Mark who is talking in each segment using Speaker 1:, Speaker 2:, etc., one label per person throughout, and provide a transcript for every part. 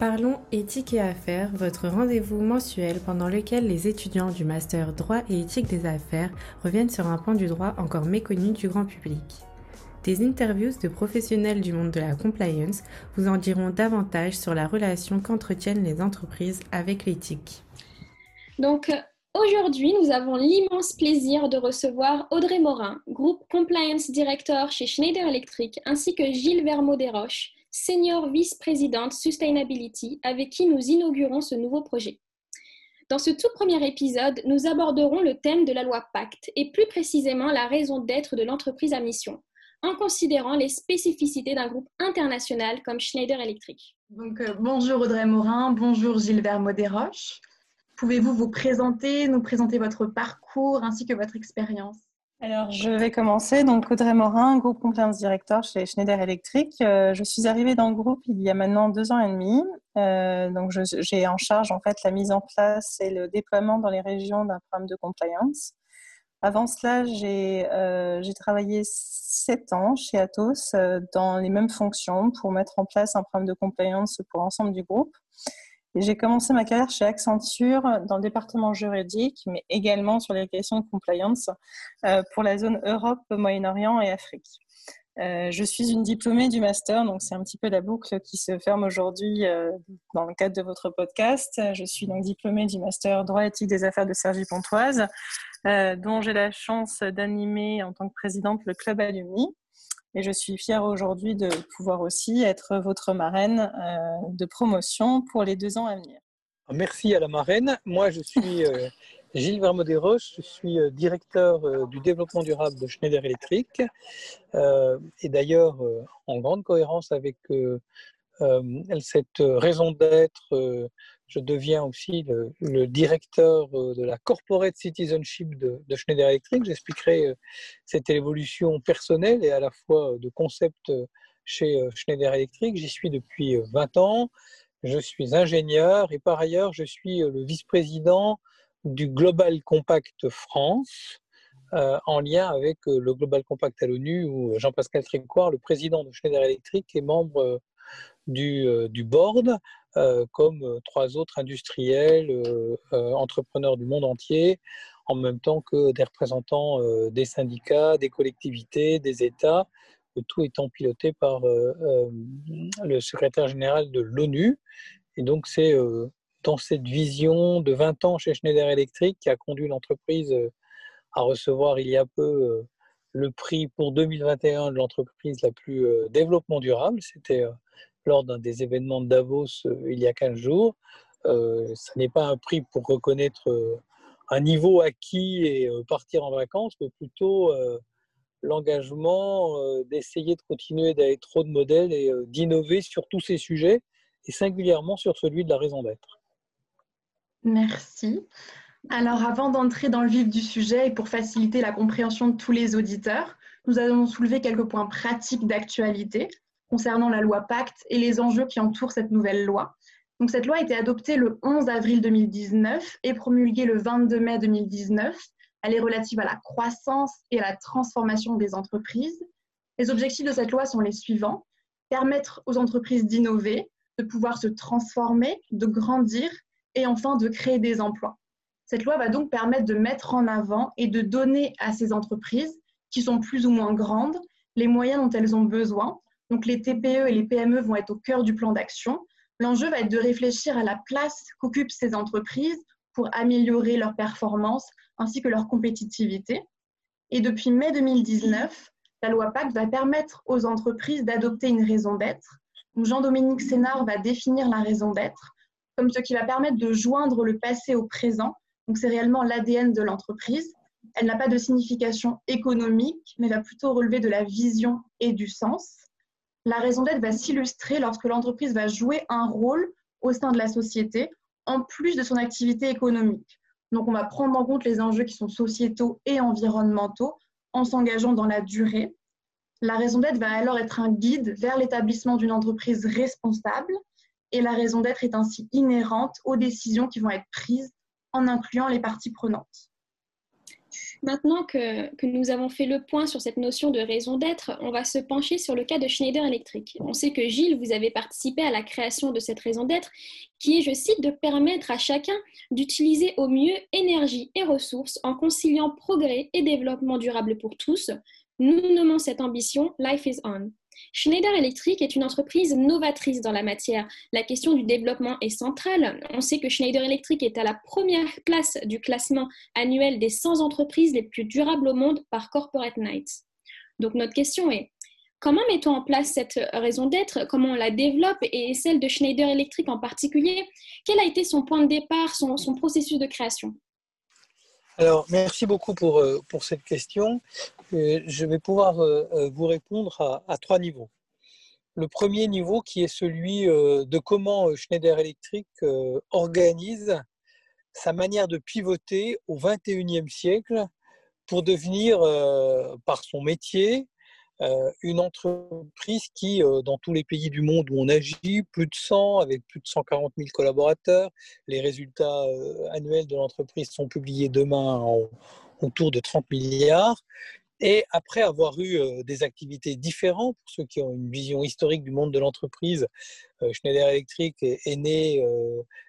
Speaker 1: Parlons éthique et affaires, votre rendez-vous mensuel pendant lequel les étudiants du master droit et éthique des affaires reviennent sur un pan du droit encore méconnu du grand public. Des interviews de professionnels du monde de la compliance vous en diront davantage sur la relation qu'entretiennent les entreprises avec l'éthique.
Speaker 2: Donc aujourd'hui, nous avons l'immense plaisir de recevoir Audrey Morin, groupe compliance director chez Schneider Electric, ainsi que Gilles Vermeau-Desroches, senior vice-présidente Sustainability, avec qui nous inaugurons ce nouveau projet. Dans ce tout premier épisode, nous aborderons le thème de la loi Pacte et plus précisément la raison d'être de l'entreprise à mission, en considérant les spécificités d'un groupe international comme Schneider Electric.
Speaker 3: Donc, euh, bonjour Audrey Morin, bonjour Gilbert Modéroche. Pouvez-vous vous présenter, nous présenter votre parcours ainsi que votre expérience?
Speaker 4: Alors, je vais commencer. Donc, Audrey Morin, groupe compliance director chez Schneider Electric. Euh, je suis arrivée dans le groupe il y a maintenant deux ans et demi. Euh, donc, j'ai en charge en fait la mise en place et le déploiement dans les régions d'un programme de compliance. Avant cela, j'ai euh, travaillé sept ans chez Atos euh, dans les mêmes fonctions pour mettre en place un programme de compliance pour l'ensemble du groupe. J'ai commencé ma carrière chez Accenture dans le département juridique, mais également sur les questions de compliance euh, pour la zone Europe, Moyen-Orient et Afrique. Euh, je suis une diplômée du master, donc c'est un petit peu la boucle qui se ferme aujourd'hui euh, dans le cadre de votre podcast. Je suis donc diplômée du master droit éthique des affaires de Sergi Pontoise, dont j'ai la chance d'animer en tant que présidente le club alumni. Et je suis fière aujourd'hui de pouvoir aussi être votre marraine euh, de promotion pour les deux ans à venir.
Speaker 5: Merci à la marraine. Moi, je suis euh, Gilles Vermodé-Roche, je suis euh, directeur du développement durable de Schneider Electric. et d'ailleurs, en grande cohérence avec cette raison d'être je deviens aussi le, directeur euh, de la corporate citizenship de, Schneider Electric. J'expliquerai euh, cette évolution personnelle et à la fois de concept euh, chez Schneider Electric. J'y suis depuis 20 ans. Je suis ingénieur et par ailleurs, je suis le vice-président du Global Compact France. en lien avec le Global Compact à l'ONU, où Jean-Pascal Trincoire, le président de Schneider Electric, est membre du, du board euh, comme euh, trois autres industriels, euh, entrepreneurs du monde entier, en même temps que des représentants des syndicats, des collectivités, des États, tout étant piloté par le secrétaire général de l'ONU. Et donc c'est dans cette vision de 20 ans chez Schneider Electric qui a conduit l'entreprise à recevoir il y a peu le prix pour 2021 de l'entreprise la plus développement durable. C'était lors d'un des événements de Davos euh, il y a 15 jours. Euh, ce n'est pas un prix pour reconnaître euh, un niveau acquis et partir en vacances, mais plutôt l'engagement d'essayer de continuer d'être trop de modèles et d'innover sur tous ces sujets, et singulièrement sur celui de la raison d'être.
Speaker 3: Merci. Alors, avant d'entrer dans le vif du sujet et pour faciliter la compréhension de tous les auditeurs, nous allons soulever quelques points pratiques d'actualité concernant la loi Pacte et les enjeux qui entourent cette nouvelle loi. Donc, cette loi a été adoptée le 11 avril 2019 et promulguée le 22 mai 2019. Elle est relative à la croissance et à la transformation des entreprises. Les objectifs de cette loi sont les suivants. Permettre aux entreprises d'innover, de pouvoir se transformer, de grandir et enfin de créer des emplois. Cette loi va donc permettre de mettre en avant et de donner à ces entreprises, qui sont plus ou moins grandes, les moyens dont elles ont besoin donc les TPE et les PME vont être au cœur du plan d'action. L'enjeu va être de réfléchir à la place qu'occupent ces entreprises pour améliorer leur performance ainsi que leur compétitivité. Et depuis mai 2019, la loi Pacte va permettre aux entreprises d'adopter une raison d'être. Jean-Dominique Sénard va définir la raison d'être comme ce qui va permettre de joindre le passé au présent. Donc c'est réellement l'ADN de l'entreprise. Elle n'a pas de signification économique, mais va plutôt relever de la vision et du sens. La raison d'être va s'illustrer lorsque l'entreprise va jouer un rôle au sein de la société, en plus de son activité économique. Donc, on va prendre en compte les enjeux qui sont sociétaux et environnementaux en s'engageant dans la durée. La raison d'être va alors être un guide vers l'établissement d'une entreprise responsable et la raison d'être est ainsi inhérente aux décisions qui vont être prises en incluant les parties prenantes.
Speaker 2: Maintenant que, nous avons fait le point sur cette notion de raison d'être, on va se pencher sur le cas de Schneider Electric. On sait que Gilles, vous avez participé à la création de cette raison d'être, qui est, je cite, de permettre à chacun d'utiliser au mieux énergie et ressources en conciliant progrès et développement durable pour tous. Nous nommons cette ambition Life is On. Schneider Electric est une entreprise novatrice dans la matière. La question du développement est centrale. On sait que Schneider Electric est à la première place du classement annuel des 100 entreprises les plus durables au monde par Corporate Knights. Donc notre question est, comment mettons en place cette raison d'être? Comment on la développe? Et celle de Schneider Electric en particulier Quel a été son point de départ, son, processus de création?
Speaker 5: Alors, merci beaucoup pour, euh, pour cette question. Euh, je vais pouvoir euh, vous répondre à, trois niveaux. Le premier niveau qui est celui de comment Schneider Electric organise sa manière de pivoter au 21e siècle pour devenir, par son métier, euh, une entreprise qui, euh, dans tous les pays du monde où on agit, plus de 100, avec plus de 140 000 collaborateurs, les résultats euh, annuels de l'entreprise sont publiés demain autour de 30 milliards. Et après avoir eu des activités différentes, pour ceux qui ont une vision historique du monde de l'entreprise, Schneider Electric est, né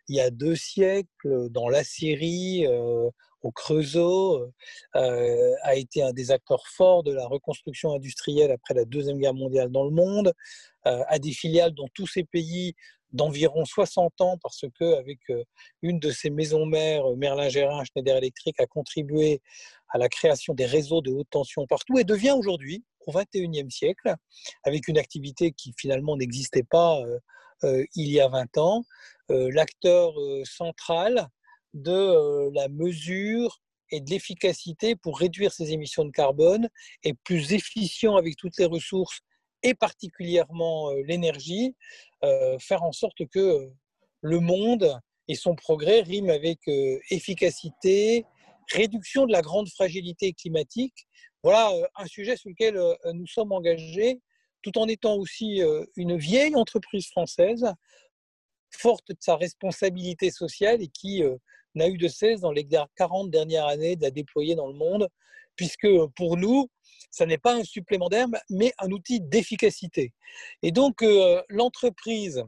Speaker 5: il y a deux siècles dans la Syrie, au Creusot, a été un des acteurs forts de la reconstruction industrielle après la Deuxième Guerre mondiale dans le monde, a des filiales dans tous ces pays d'environ 60 ans parce que avec euh, une de ses maisons mères, Merlin-Gérin, Schneider Electric, a contribué à la création des réseaux de haute tension partout et devient aujourd'hui, au XXIe siècle, avec une activité qui finalement n'existait pas il y a 20 ans, l'acteur central de euh, la mesure et de l'efficacité pour réduire ses émissions de carbone et plus efficient avec toutes les ressources et particulièrement euh, l'énergie, euh, faire en sorte que le monde et son progrès riment avec efficacité, réduction de la grande fragilité climatique. Voilà un sujet sur lequel nous sommes engagés, tout en étant aussi une vieille entreprise française, forte de sa responsabilité sociale et qui n'a eu de cesse dans les 40 dernières années de la déployer dans le monde, puisque pour nous, ça n'est pas un supplément d'herbe, mais un outil d'efficacité. Et donc, euh, l'entreprise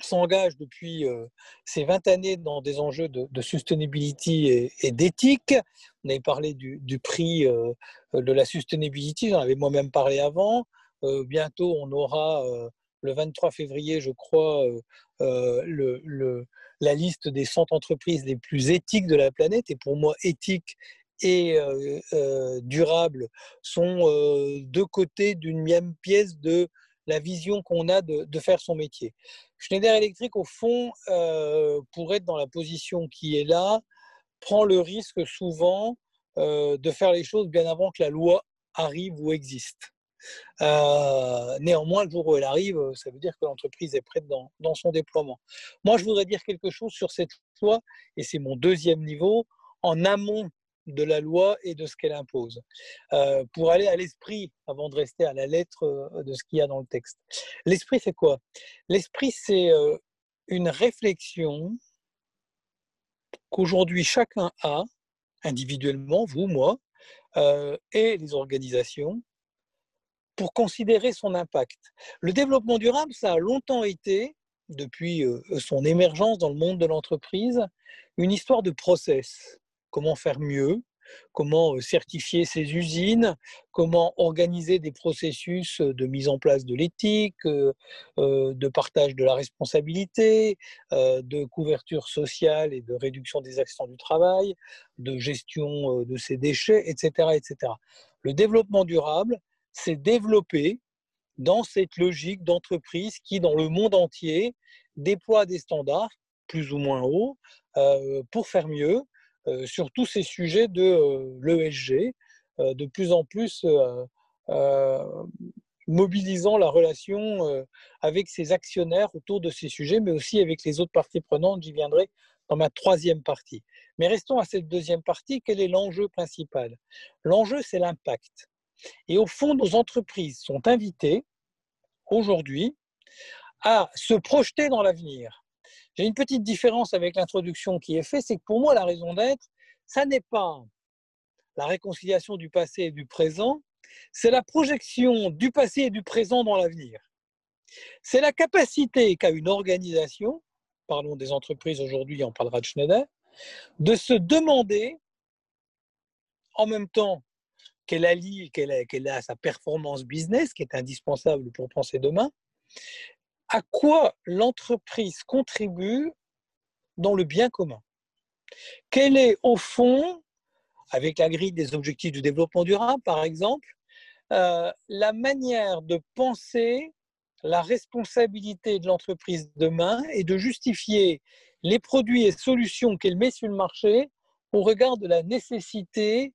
Speaker 5: s'engage depuis euh, ces 20 années dans des enjeux de, sustainability et, d'éthique. On avait parlé du, prix euh, de la sustainability, j'en avais moi-même parlé avant. bientôt, on aura le 23 février, je crois, la liste des 100 entreprises les plus éthiques de la planète. Et pour moi, éthique et durable sont deux côtés d'une même pièce de la vision qu'on a de, faire son métier. Schneider Electric, au fond, pour être dans la position qui est là, prend le risque souvent de faire les choses bien avant que la loi arrive ou existe. Néanmoins, le jour où elle arrive, ça veut dire que l'entreprise est prête dans, son déploiement. Moi, je voudrais dire quelque chose sur cette loi, et c'est mon deuxième niveau, en amont de la loi et de ce qu'elle impose, euh, pour aller à l'esprit avant de rester à la lettre euh, de ce qu'il y a dans le texte. L'esprit, c'est quoi? L'esprit, c'est une réflexion qu'aujourd'hui chacun a, individuellement, vous, moi, et les organisations, pour considérer son impact. Le développement durable, ça a longtemps été, depuis euh, son émergence dans le monde de l'entreprise, une histoire de process. Comment faire mieux, comment euh, certifier ses usines, comment organiser des processus de mise en place de l'éthique, euh, de partage de la responsabilité, de couverture sociale et de réduction des accidents du travail, de gestion de ses déchets, etc. etc. Le développement durable, s'est développé dans cette logique d'entreprise qui, dans le monde entier, déploie des standards plus ou moins hauts euh, pour faire mieux euh, sur tous ces sujets de euh, l'ESG, de plus en plus mobilisant la relation avec ses actionnaires autour de ces sujets, mais aussi avec les autres parties prenantes. J'y viendrai dans ma troisième partie. Mais restons à cette deuxième partie. Quel est l'enjeu principal? L'enjeu, c'est l'impact. Et au fond, nos entreprises sont invitées aujourd'hui à se projeter dans l'avenir. J'ai une petite différence avec l'introduction qui est faite, c'est que pour moi, la raison d'être, ça n'est pas la réconciliation du passé et du présent, c'est la projection du passé et du présent dans l'avenir. C'est la capacité qu'a une organisation, parlons des entreprises aujourd'hui, on parlera de Schneider, de se demander, en même temps qu'elle allie, qu'elle a, sa performance business, qui est indispensable pour penser demain, à quoi l'entreprise contribue dans le bien commun. Quelle est, au fond, avec la grille des objectifs du développement durable, par exemple, euh, la manière de penser la responsabilité de l'entreprise demain et de justifier les produits et solutions qu'elle met sur le marché au regard de la nécessité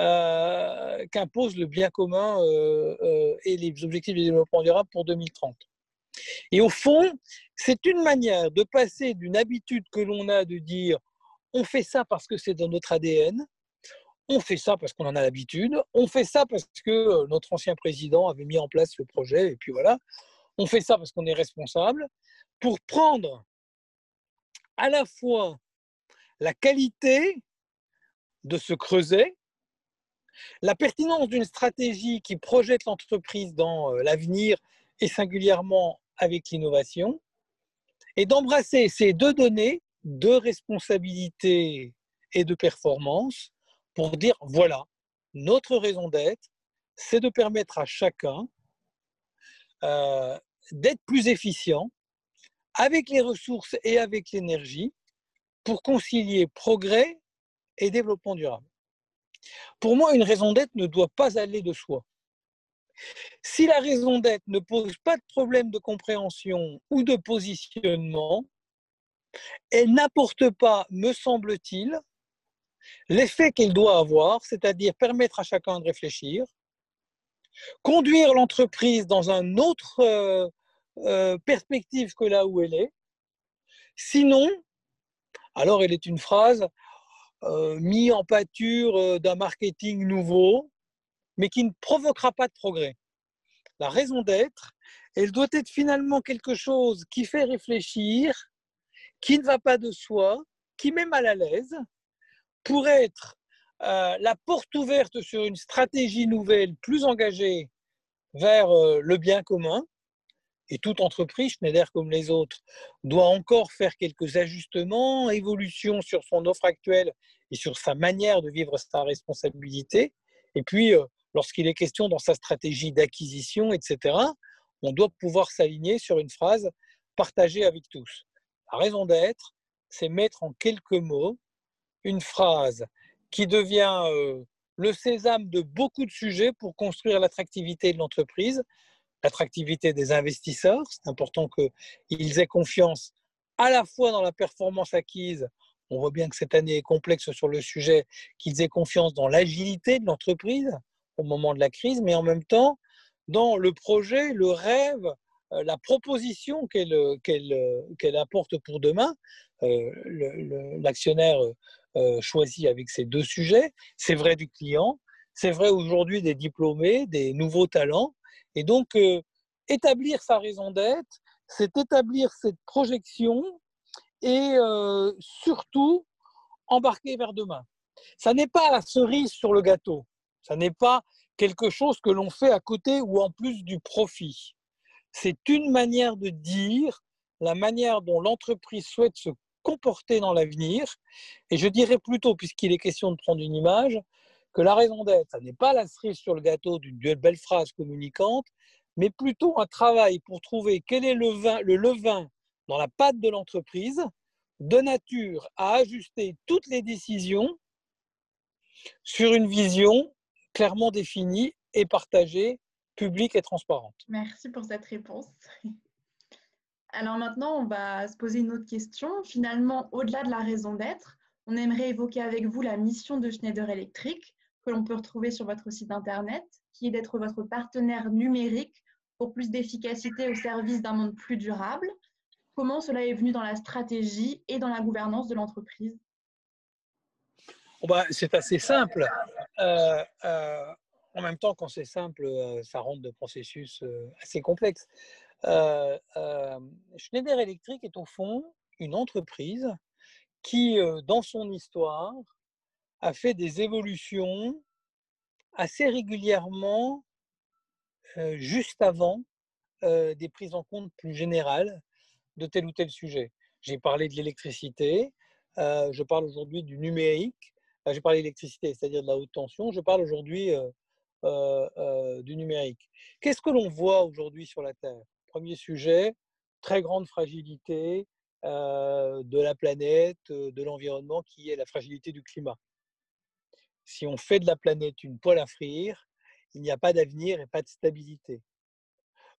Speaker 5: euh, qu'impose le bien commun euh, et les objectifs de développement durable pour 2030. Et au fond, c'est une manière de passer d'une habitude que l'on a de dire on fait ça parce que c'est dans notre ADN, on fait ça parce qu'on en a l'habitude, on fait ça parce que notre ancien président avait mis en place le projet, et puis voilà, on fait ça parce qu'on est responsable, pour prendre à la fois la qualité de se creuser, la pertinence d'une stratégie qui projette l'entreprise dans euh, l'avenir et singulièrement avec l'innovation, et d'embrasser ces deux données de responsabilité et de performance pour dire, voilà, notre raison d'être, c'est de permettre à chacun euh, d'être plus efficient avec les ressources et avec l'énergie pour concilier progrès et développement durable. Pour moi, une raison d'être ne doit pas aller de soi. Si la raison d'être ne pose pas de problème de compréhension ou de positionnement, elle n'apporte pas, me semble-t-il, l'effet qu'elle doit avoir, c'est-à-dire permettre à chacun de réfléchir, conduire l'entreprise dans un autre euh, euh, perspective que là où elle est. Sinon, alors elle est une phrase euh, mise en pâture d'un marketing nouveau, mais qui ne provoquera pas de progrès. La raison d'être, elle doit être finalement quelque chose qui fait réfléchir, qui ne va pas de soi, qui met mal à l'aise, pour être la porte ouverte sur une stratégie nouvelle plus engagée vers le bien commun, et toute entreprise, Schneider comme les autres, doit encore faire quelques ajustements, évolutions sur son offre actuelle et sur sa manière de vivre sa responsabilité. Et puis, euh, lorsqu'il est question dans sa stratégie d'acquisition, etc., on doit pouvoir s'aligner sur une phrase partagée avec tous. La raison d'être, c'est mettre en quelques mots une phrase qui devient euh, le sésame de beaucoup de sujets pour construire l'attractivité de l'entreprise, l'attractivité des investisseurs. C'est important qu'ils aient confiance à la fois dans la performance acquise, on voit bien que cette année est complexe sur le sujet, qu'ils aient confiance dans l'agilité de l'entreprise au moment de la crise, mais en même temps dans le projet, le rêve, euh, la proposition qu'elle qu'elle apporte pour demain. Euh, l'actionnaire euh, choisit avec ces deux sujets. C'est vrai du client, c'est vrai aujourd'hui des diplômés, des nouveaux talents, et donc, euh, établir sa raison d'être, c'est établir cette projection et euh, surtout embarquer vers demain. Ça n'est pas la cerise sur le gâteau. Ça n'est pas quelque chose que l'on fait à côté ou en plus du profit. C'est une manière de dire la manière dont l'entreprise souhaite se comporter dans l'avenir. Et je dirais plutôt, puisqu'il est question de prendre une image, que la raison d'être, ça n'est pas la cerise sur le gâteau d'une belle phrase communicante, mais plutôt un travail pour trouver quel est le, le levain dans la patte de l'entreprise, de nature à ajuster toutes les décisions sur une vision clairement définie et partagée, publique et transparente.
Speaker 3: Merci pour cette réponse. Alors maintenant, on va se poser une autre question. Finalement, au-delà de la raison d'être, on aimerait évoquer avec vous la mission de Schneider Electric que l'on peut retrouver sur votre site internet, qui est d'être votre partenaire numérique pour plus d'efficacité au service d'un monde plus durable. Comment cela est venu dans la stratégie et dans la gouvernance de l'entreprise?
Speaker 5: Bah, C'est assez simple. Euh, euh, en même temps, quand c'est simple, euh, ça rentre de processus assez complexes. Schneider Electric est au fond une entreprise qui, dans son histoire, a fait des évolutions assez régulièrement juste avant des prises en compte plus générales de tel ou tel sujet. J'ai parlé de l'électricité, je parle aujourd'hui du numérique, j'ai parlé d'électricité, c'est-à-dire de la haute tension, je parle aujourd'hui du numérique. Qu'est-ce que l'on voit aujourd'hui sur la Terre? Premier sujet, très grande fragilité de la planète, de l'environnement, qui est la fragilité du climat. Si on fait de la planète une poêle à frire, il n'y a pas d'avenir et pas de stabilité.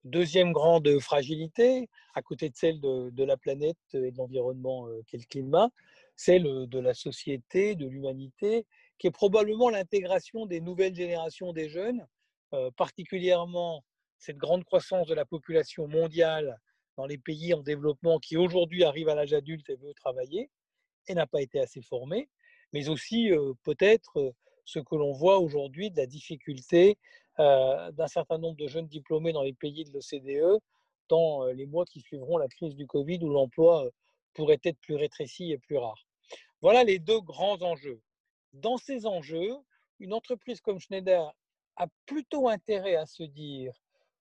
Speaker 5: Deuxième grande fragilité, à côté de celle de, la planète et de l'environnement qu'est le climat, celle de la société, de l'humanité, qui est probablement l'intégration des nouvelles générations des jeunes, particulièrement cette grande croissance de la population mondiale dans les pays en développement qui aujourd'hui arrive à l'âge adulte et veut travailler et n'a pas été assez formée, mais aussi peut-être ce que l'on voit aujourd'hui de la difficulté euh, d'un certain nombre de jeunes diplômés dans les pays de l'OCDE dans euh, les mois qui suivront la crise du Covid où l'emploi euh, pourrait être plus rétréci et plus rare. Voilà les deux grands enjeux. Dans ces enjeux, une entreprise comme Schneider a plutôt intérêt à se dire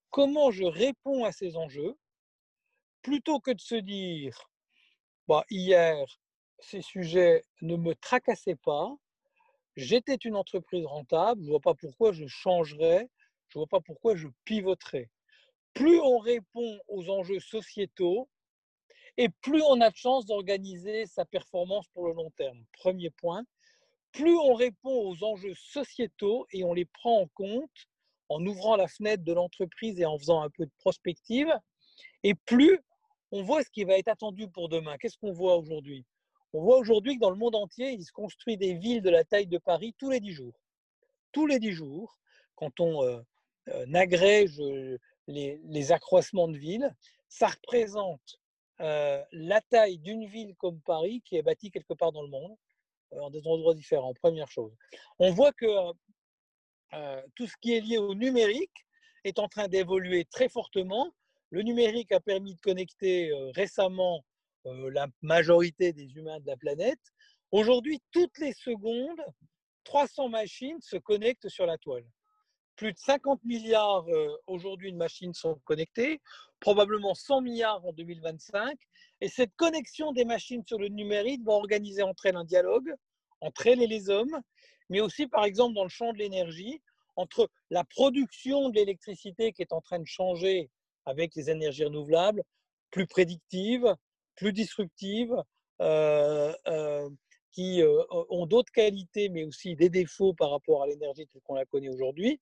Speaker 5: comment je réponds à ces enjeux, plutôt que de se dire bah, hier, ces sujets ne me tracassaient pas, j'étais une entreprise rentable, je ne vois pas pourquoi je changerais, je ne vois pas pourquoi je pivoterais. Plus on répond aux enjeux sociétaux, et plus on a de chance d'organiser sa performance pour le long terme. Premier point. Plus on répond aux enjeux sociétaux et on les prend en compte en ouvrant la fenêtre de l'entreprise et en faisant un peu de prospective, et plus on voit ce qui va être attendu pour demain. Qu'est-ce qu'on voit aujourd'hui? On voit aujourd'hui que dans le monde entier, il se construit des villes de la taille de Paris tous les dix jours. Tous les dix jours, quand on euh, euh, agrège euh, les, accroissements de villes, ça représente la taille d'une ville comme Paris qui est bâtie quelque part dans le monde, en des endroits différents, première chose. On voit que tout ce qui est lié au numérique est en train d'évoluer très fortement. Le numérique a permis de connecter récemment euh, la majorité des humains de la planète. Aujourd'hui, toutes les secondes, 300 machines se connectent sur la toile. Plus de 50 milliards euh, aujourd'hui de machines sont connectées, probablement 100 milliards en 2025. Et cette connexion des machines sur le numérique va organiser entre elles un dialogue, entre elles et les hommes, mais aussi par exemple dans le champ de l'énergie, entre la production de l'électricité qui est en train de changer avec les énergies renouvelables, plus prédictives, plus disruptives, euh, euh, qui euh, ont d'autres qualités, mais aussi des défauts par rapport à l'énergie telle qu'on la connaît aujourd'hui.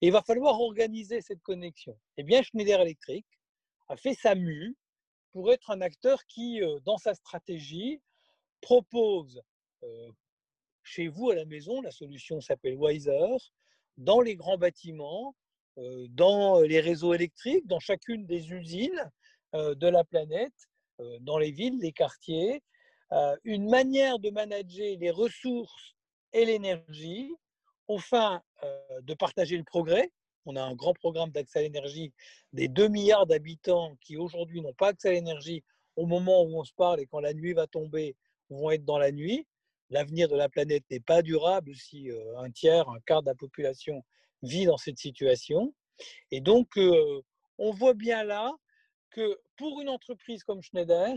Speaker 5: Il va falloir organiser cette connexion. Eh bien, Schneider Electric a fait sa mue pour être un acteur qui, dans sa stratégie, propose chez vous à la maison, la solution s'appelle Wiser, dans les grands bâtiments, dans les réseaux électriques, dans chacune des usines de la planète, euh, dans les villes, les quartiers, euh, une manière de manager les ressources et l'énergie, enfin euh, de partager le progrès. On a un grand programme d'accès à l'énergie des 2 milliards d'habitants qui aujourd'hui n'ont pas accès à l'énergie au moment où on se parle et quand la nuit va tomber, vont être dans la nuit. L'avenir de la planète n'est pas durable si un tiers, un quart de la population vit dans cette situation. Et donc, on voit bien là que pour une entreprise comme Schneider,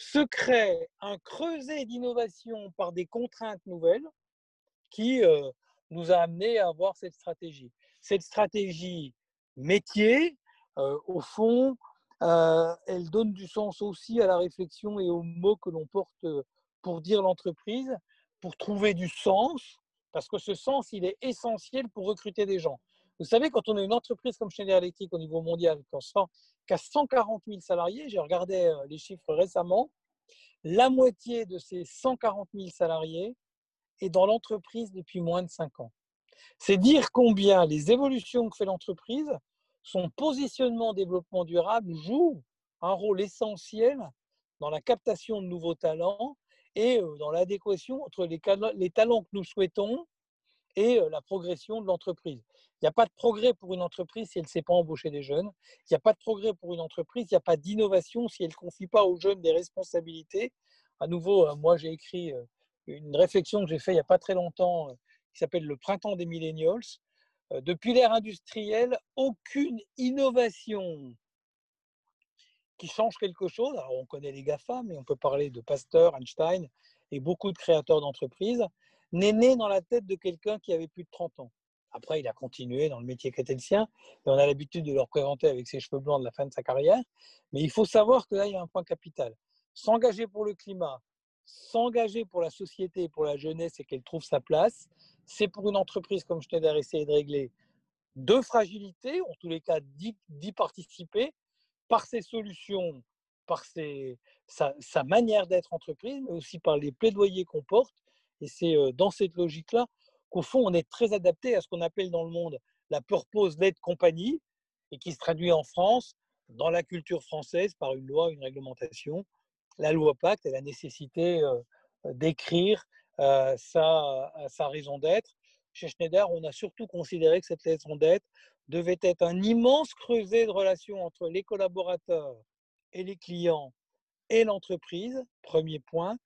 Speaker 5: se crée un creuset d'innovation par des contraintes nouvelles qui euh, nous a amené à avoir cette stratégie. Cette stratégie métier, euh, au fond, euh, elle donne du sens aussi à la réflexion et aux mots que l'on porte pour dire l'entreprise, pour trouver du sens, parce que ce sens, il est essentiel pour recruter des gens. Vous savez, quand on est une entreprise comme Schneider Electric au niveau mondial, qui a 140 000 salariés, j'ai regardé euh, les chiffres récemment, la moitié de ces 140 000 salariés est dans l'entreprise depuis moins de 5 ans. C'est dire combien les évolutions que fait l'entreprise, son positionnement développement durable joue un rôle essentiel dans la captation de nouveaux talents et euh, dans l'adéquation entre les, talents que nous souhaitons et la progression de l'entreprise. Il n'y a pas de progrès pour une entreprise si elle ne sait pas embaucher des jeunes. Il n'y a pas de progrès pour une entreprise, il n'y a pas d'innovation si elle ne confie pas aux jeunes des responsabilités. À nouveau, moi j'ai écrit une réflexion que j'ai faite il n'y a pas très longtemps, qui s'appelle le printemps des millennials. Depuis l'ère industrielle, aucune innovation qui change quelque chose. Alors, on connaît les GAFA, mais on peut parler de Pasteur, Einstein et beaucoup de créateurs d'entreprises, n'est né dans la tête de quelqu'un qui avait plus de 30 ans. Après, il a continué dans le métier qui et on a l'habitude de le représenter avec ses cheveux blancs de la fin de sa carrière. Mais il faut savoir que là, il y a un point capital. S'engager pour le climat, s'engager pour la société et pour la jeunesse et qu'elle trouve sa place, c'est pour une entreprise comme Schneider essayer de régler deux fragilités, en tous les cas d'y participer, par ses solutions, par sa, manière d'être entreprise, mais aussi par les plaidoyers qu'on porte. Et c'est dans cette logique-là qu'au fond, on est très adapté à ce qu'on appelle dans le monde la purpose-led compagnie, et qui se traduit en France, dans la culture française, par une loi, une réglementation, la loi Pacte et la nécessité d'écrire sa, sa raison d'être. Chez Schneider, on a surtout considéré que cette raison d'être devait être un immense creuset de relations entre les collaborateurs et les clients et l'entreprise, premier point.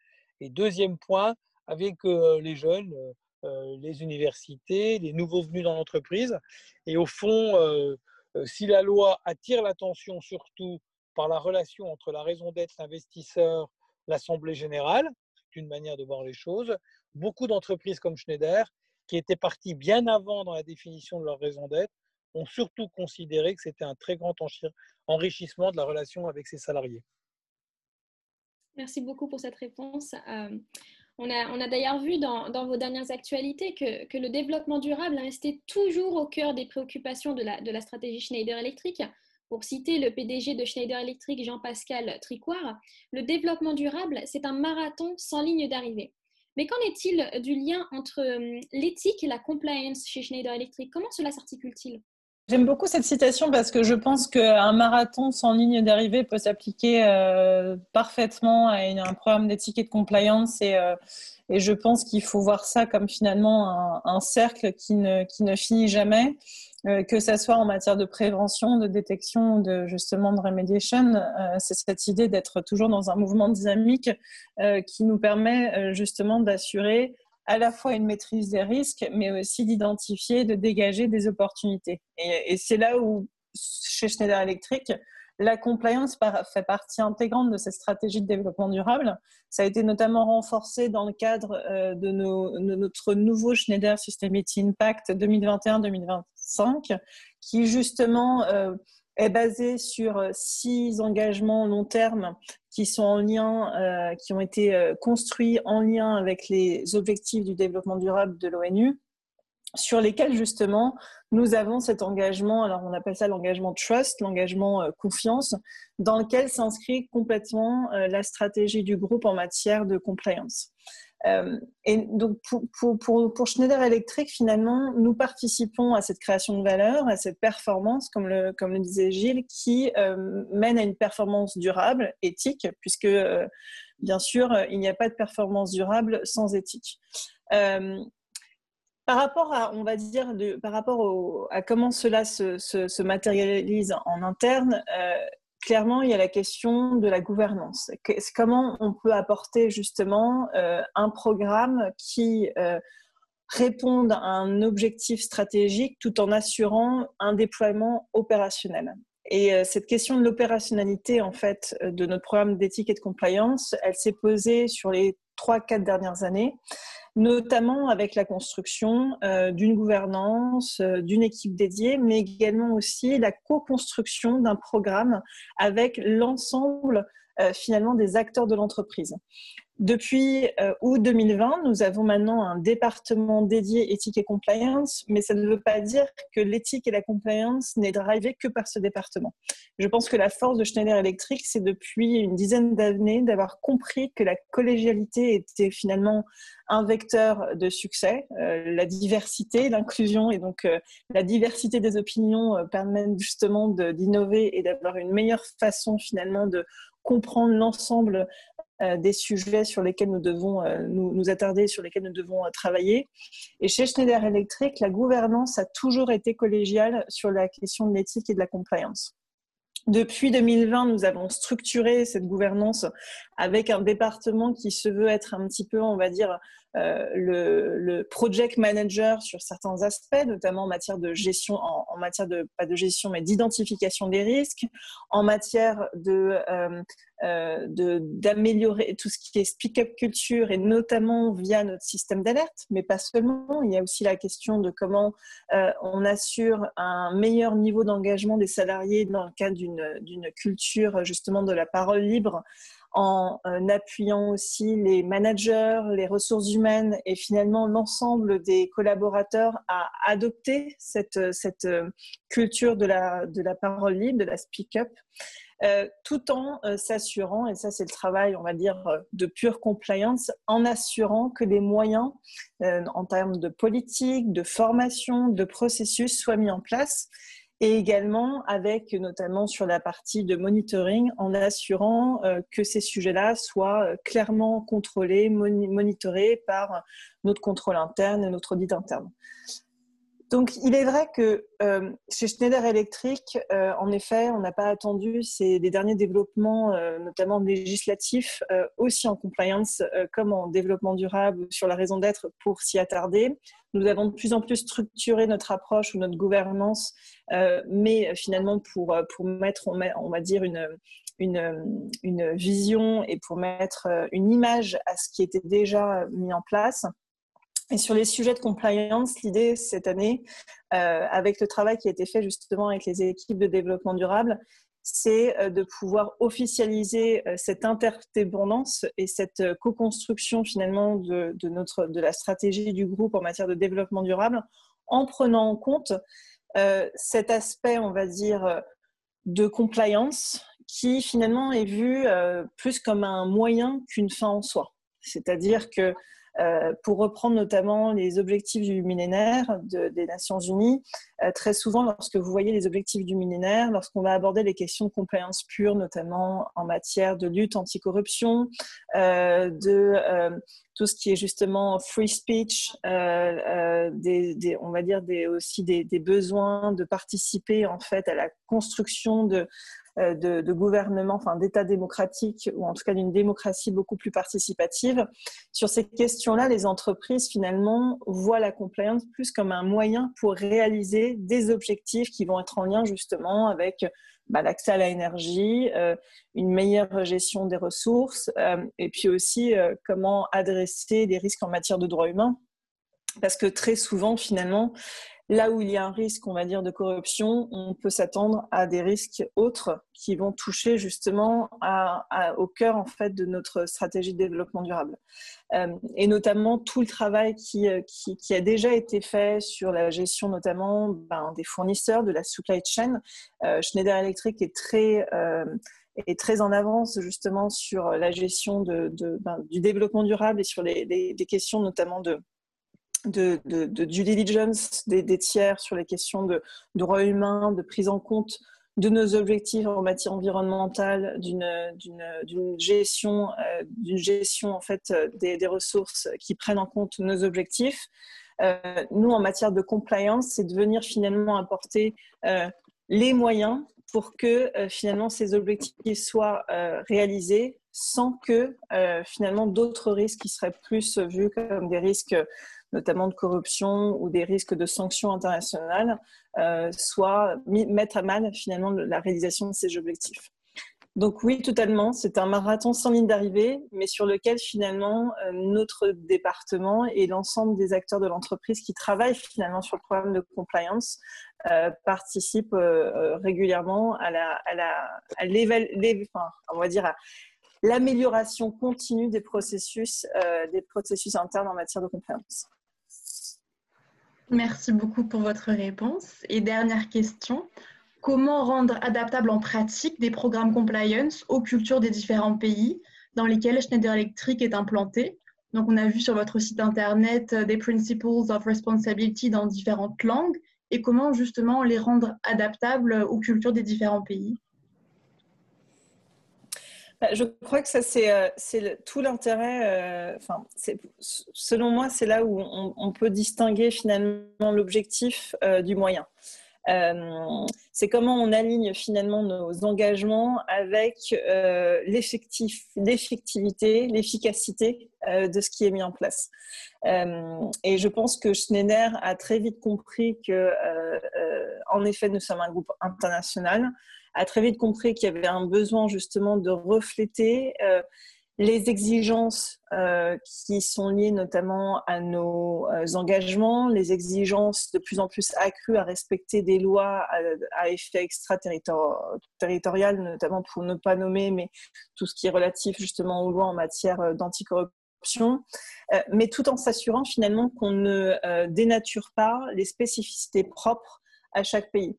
Speaker 5: Et deuxième point, avec les jeunes, les universités, les nouveaux venus dans l'entreprise. Et au fond, si la loi attire l'attention surtout par la relation entre la raison d'être, l'investisseur, l'Assemblée générale, c'est une manière de voir les choses, beaucoup d'entreprises comme Schneider, qui étaient parties bien avant dans la définition de leur raison d'être, ont surtout considéré que c'était un très grand enrichissement de la relation avec ses salariés.
Speaker 2: Merci beaucoup pour cette réponse. Euh, on a, d'ailleurs vu dans, vos dernières actualités que, le développement durable est resté toujours au cœur des préoccupations de la, de la stratégie Schneider Electric. Pour citer le PDG de Schneider Electric, Jean-Pascal Tricoire, le développement durable, c'est un marathon sans ligne d'arrivée. Mais qu'en est-il du lien entre euh, l'éthique et la compliance chez Schneider Electric? Comment cela s'articule-t-il?
Speaker 4: J'aime beaucoup cette citation parce que je pense qu'un marathon sans ligne d'arrivée peut s'appliquer euh, parfaitement à un programme d'éthique et de compliance et, euh, et je pense qu'il faut voir ça comme finalement un, cercle qui ne, qui ne finit jamais, euh, que ce soit en matière de prévention, de détection, de justement de remediation. C'est cette idée d'être toujours dans un mouvement dynamique qui nous permet justement d'assurer à la fois une maîtrise des risques, mais aussi d'identifier, de dégager des opportunités. Et, c'est là où, chez Schneider Electric, la compliance fait partie intégrante de cette stratégie de développement durable. Ça a été notamment renforcé dans le cadre euh, de, notre nouveau Schneider Sustainability Impact 2021-2025, qui justement euh, est basé sur euh, six engagements long terme qui sont en lien, euh, qui ont été euh, construits en lien avec les objectifs du développement durable de l'ONU, sur lesquels justement nous avons cet engagement, alors on appelle ça l'engagement trust, l'engagement confiance, dans lequel s'inscrit complètement la stratégie du groupe en matière de compliance. Euh, et donc, pour, Schneider Electric, finalement, nous participons à cette création de valeur, à cette performance, comme le, disait Gilles, qui euh, mène à une performance durable, éthique, puisque, euh, bien sûr, il n'y a pas de performance durable sans éthique. par rapport à, on va dire, par rapport à comment cela se matérialise en interne, clairement, il y a la question de la gouvernance. Comment on peut apporter justement euh, un programme qui euh, réponde à un objectif stratégique tout en assurant un déploiement opérationnel. Et euh, cette question de l'opérationnalité, en fait, de notre programme d'éthique et de compliance, elle s'est posée sur les trois, quatre dernières années notamment avec la construction euh, d'une gouvernance, euh, d'une équipe dédiée, mais également aussi la co-construction d'un programme avec l'ensemble finalement des acteurs de l'entreprise. Depuis euh, août 2020, nous avons maintenant un département dédié éthique et compliance, mais ça ne veut pas dire que l'éthique et la compliance n'est drivée que par ce département. Je pense que la force de Schneider Electric, c'est depuis une dizaine d'années d'avoir compris que la collégialité était finalement un vecteur de succès. Euh, la diversité, l'inclusion et donc euh, la diversité des opinions permettent justement d'innover et d'avoir une meilleure façon finalement de comprendre l'ensemble euh, des sujets sur lesquels nous devons euh, nous, attarder, sur lesquels nous devons euh, travailler. Et chez Schneider Electric, la gouvernance a toujours été collégiale sur la question de l'éthique et de la compliance. Depuis 2020, nous avons structuré cette gouvernance avec un département qui se veut être un petit peu, on va dire, euh, le, project manager sur certains aspects, notamment en matière de gestion, en, matière de pas de gestion, mais d'identification des risques, en matière de euh, euh, d'améliorer tout ce qui est speak-up culture et notamment via notre système d'alerte, mais pas seulement. Il y a aussi la question de comment on assure un meilleur niveau d'engagement des salariés dans le cadre d'une culture justement de la parole libre en euh, appuyant aussi les managers, les ressources humaines et finalement l'ensemble des collaborateurs à adopter cette, cette euh, culture de la, de la parole libre, de la speak-up, euh, tout en s'assurant, et ça c'est le travail, on va dire, de pure compliance, en assurant que les moyens en termes de politique, de formation, de processus soient mis en place et également avec notamment sur la partie de monitoring en assurant euh, que ces sujets-là soient euh, clairement contrôlés, monitorés par notre contrôle interne et notre audit interne. Donc, il est vrai que euh, chez Schneider Electric, en effet, on n'a pas attendu ces, les derniers développements, notamment législatifs, aussi en compliance comme en développement durable sur la raison d'être pour s'y attarder. Nous avons de plus en plus structuré notre approche ou notre gouvernance, euh, mais finalement pour, euh, pour mettre, on, va dire, une, une, vision et pour mettre euh, une image à ce qui était déjà mis en place. Et sur les sujets de compliance, l'idée cette année, avec le travail qui a été fait justement avec les équipes de développement durable, c'est euh, de pouvoir officialiser euh, cette interdépendance et cette euh, co-construction finalement de, notre, de la stratégie du groupe en matière de développement durable en prenant en compte cet aspect, on va dire, de compliance qui finalement est vu plus comme un moyen qu'une fin en soi. C'est-à-dire que euh, pour reprendre notamment les objectifs du millénaire des Nations Unies. Euh, très souvent, lorsque vous voyez les objectifs du millénaire, lorsqu'on va aborder les questions de compliance pure, notamment en matière de lutte anticorruption, euh, de tout ce qui est justement free speech, on va dire aussi des, besoins de participer en fait à la construction de, euh, de, de gouvernement, enfin d'État démocratique, ou en tout cas d'une démocratie beaucoup plus participative. Sur ces questions-là, les entreprises finalement voient la compliance plus comme un moyen pour réaliser des objectifs qui vont être en lien justement avec bah, l'accès à l'énergie, euh, une meilleure gestion des ressources, euh, et puis aussi comment adresser des risques en matière de droits humains. Parce que très souvent, finalement, Là où il y a un risque, on va dire, de corruption, on peut s'attendre à des risques autres qui vont toucher justement au cœur en fait de notre stratégie de développement durable. Euh, et notamment tout le travail qui, qui, a déjà été fait sur la gestion notamment ben, des fournisseurs, de la supply chain. Euh, Schneider Electric est très euh, en avance justement sur la gestion ben, du développement durable et sur les questions notamment de, de, due diligence des, tiers sur les questions de, droits humains, de prise en compte de nos objectifs en matière environnementale, d'une gestion, euh, gestion en fait des, ressources qui prennent en compte nos objectifs. Euh, nous, en matière de compliance, c'est de venir finalement apporter euh, les moyens pour que finalement ces objectifs soient réalisés sans que finalement d'autres risques qui seraient plus vus comme des risques notamment de corruption ou des risques de sanctions internationales, euh, soit mettre à mal finalement la réalisation de ces objectifs. Donc oui, totalement, c'est un marathon sans ligne d'arrivée, mais sur lequel finalement euh, notre département et l'ensemble des acteurs de l'entreprise qui travaillent finalement sur le programme de compliance euh, participent régulièrement à la, l'amélioration continue des processus, des processus internes en matière de compliance.
Speaker 3: Merci beaucoup pour votre réponse. Et dernière question, comment rendre adaptable en pratique des programmes compliance aux cultures des différents pays dans lesquels Schneider Electric est implanté? Donc, on a vu sur votre site internet euh, des Principles of Responsibility dans différentes langues et comment justement les rendre adaptables aux cultures des différents pays?
Speaker 4: Bah, je crois que ça, c'est euh, tout l'intérêt. Euh, enfin, selon moi, c'est là où on, peut distinguer finalement l'objectif euh, du moyen. c'est comment on aligne finalement nos engagements avec l'effectivité, l'efficacité de ce qui est mis en place. et je pense que Schneider a très vite compris que, en effet, nous sommes un groupe international, a très vite compris qu'il y avait un besoin justement de refléter les exigences euh, qui sont liées notamment à nos euh, engagements, les exigences de plus en plus accrues à respecter des lois à, effet extraterritorial, notamment pour ne pas nommer, mais tout ce qui est relatif justement aux lois en matière euh, d'anticorruption, mais tout en s'assurant finalement qu'on ne dénature pas les spécificités propres à chaque pays.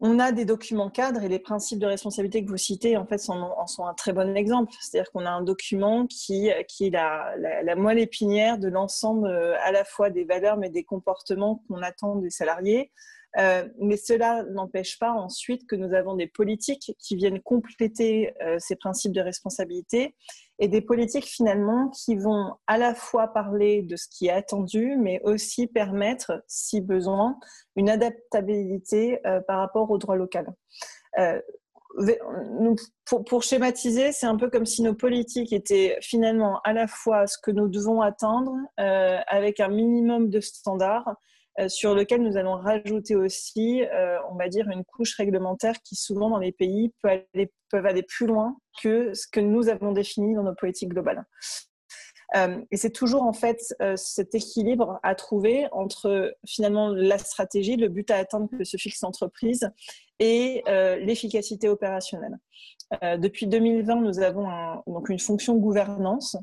Speaker 4: On a des documents cadres et les principes de responsabilité que vous citez en fait en sont un très bon exemple. C'est-à-dire qu'on a un document qui, qui est la, la, moelle épinière de l'ensemble euh, à la fois des valeurs mais des comportements qu'on attend des salariés. Euh, mais cela n'empêche pas ensuite que nous avons des politiques qui viennent compléter euh, ces principes de responsabilité et des politiques finalement qui vont à la fois parler de ce qui est attendu, mais aussi permettre, si besoin, une adaptabilité euh, par rapport au droit local. Euh, pour, schématiser, c'est un peu comme si nos politiques étaient finalement à la fois ce que nous devons atteindre avec un minimum de standards sur lequel nous allons rajouter aussi, euh, on va dire, une couche réglementaire qui souvent dans les pays peut aller, peuvent aller plus loin que ce que nous avons défini dans nos politiques globales. Euh, et c'est toujours en fait cet équilibre à trouver entre finalement la stratégie, le but à atteindre que se fixe l'entreprise et l'efficacité opérationnelle. depuis 2020, nous avons donc une fonction gouvernance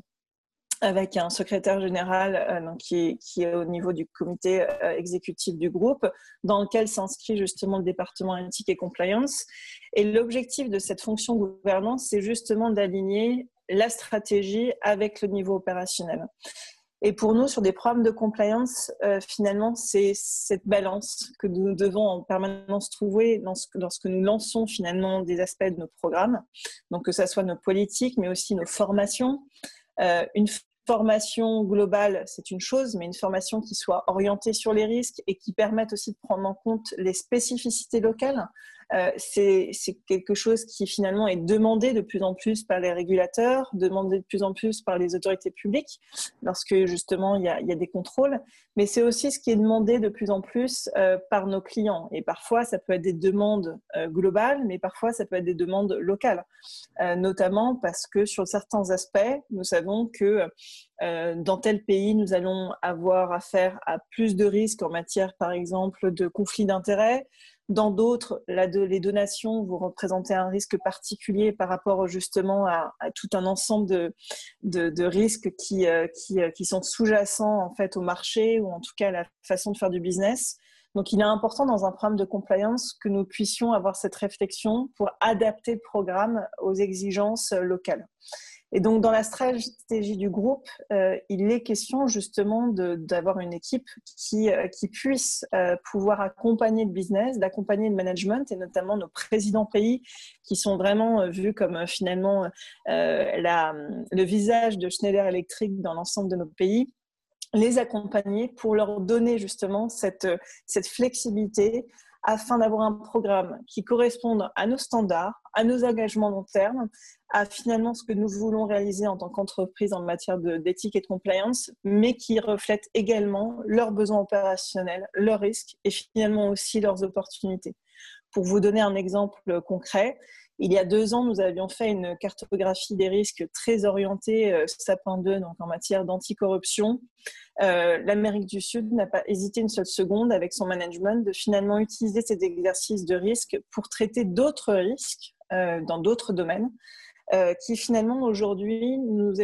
Speaker 4: avec un secrétaire général euh, qui, est, au niveau du comité euh, exécutif du groupe, dans lequel s'inscrit justement le département éthique et compliance. Et l'objectif de cette fonction gouvernance, c'est justement d'aligner la stratégie avec le niveau opérationnel. Et pour nous, sur des programmes de compliance, euh, finalement, c'est cette balance que nous devons en permanence trouver lorsque nous lançons finalement des aspects de nos programmes. Donc, que ce soit nos politiques, mais aussi nos formations. une formation globale, c'est une chose, mais une formation qui soit orientée sur les risques et qui permette aussi de prendre en compte les spécificités locales. Euh, c'est quelque chose qui finalement est demandé de plus en plus par les régulateurs, demandé de plus en plus par les autorités publiques, lorsque justement il y a, des contrôles, mais c'est aussi ce qui est demandé de plus en plus euh, par nos clients. Et parfois, ça peut être des demandes euh, globales, mais parfois, ça peut être des demandes locales, notamment parce que sur certains aspects, nous savons que dans tel pays, nous allons avoir affaire à plus de risques en matière, par exemple, de conflits d'intérêts, dans d'autres, les donations, vous représentez un risque particulier par rapport justement à, tout un ensemble de, risques qui, euh, euh, qui, sont sous-jacents en fait au marché ou en tout cas à la façon de faire du business. Donc, il est important dans un programme de compliance que nous puissions avoir cette réflexion pour adapter le programme aux exigences locales. Et donc, dans la stratégie du groupe, euh, il est question justement d'avoir une équipe qui, euh, qui puisse euh, pouvoir accompagner le business, d'accompagner le management et notamment nos présidents pays qui sont vraiment vus comme finalement le visage de Schneider Electric dans l'ensemble de nos pays les accompagner pour leur donner justement cette flexibilité afin d'avoir un programme qui corresponde à nos standards, à nos engagements long terme, à finalement ce que nous voulons réaliser en tant qu'entreprise en matière d'éthique et de compliance, mais qui reflète également leurs besoins opérationnels, leurs risques et finalement aussi leurs opportunités. Pour vous donner un exemple concret, il y a deux ans, nous avions fait une cartographie des risques très orientée euh, Sapin 2, donc en matière d'anticorruption. Euh, L'Amérique du Sud n'a pas hésité une seule seconde avec son management de finalement utiliser cet exercice de risque pour traiter d'autres risques euh, dans d'autres domaines. Qui finalement aujourd'hui nous,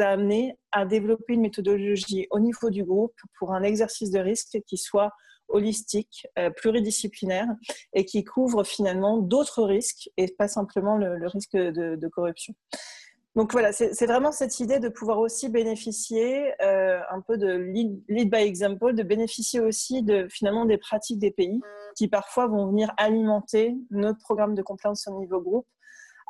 Speaker 4: a amené à développer une méthodologie au niveau du groupe pour un exercice de risque qui soit holistique, euh, pluridisciplinaire et qui couvre finalement d'autres risques et pas simplement le, risque de, corruption. Donc voilà, c'est vraiment cette idée de pouvoir aussi bénéficier euh, un peu de lead, by example, de bénéficier aussi de finalement des pratiques des pays qui parfois vont venir alimenter notre programme de compliance au niveau groupe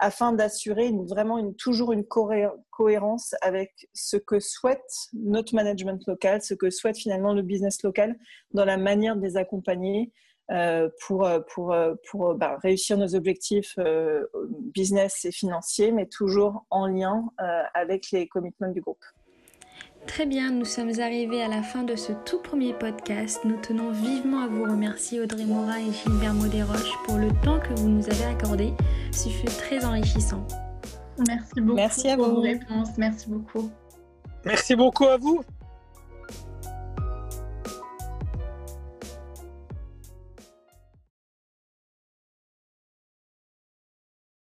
Speaker 4: afin d'assurer vraiment toujours une cohérence avec ce que souhaite notre management local, ce que souhaite finalement le business local dans la manière de les accompagner pour, pour, pour bah, réussir nos objectifs business et financiers, mais toujours en lien avec les commitments du groupe.
Speaker 6: Très bien, nous sommes arrivés à la fin de ce tout premier podcast. Nous tenons vivement à vous remercier Audrey Morin et Gilbert Modéroche pour le temps que vous nous avez accordé. Ce fut très enrichissant.
Speaker 3: Merci beaucoup
Speaker 4: Merci à pour
Speaker 3: vos réponses. Merci beaucoup.
Speaker 5: Merci beaucoup à vous.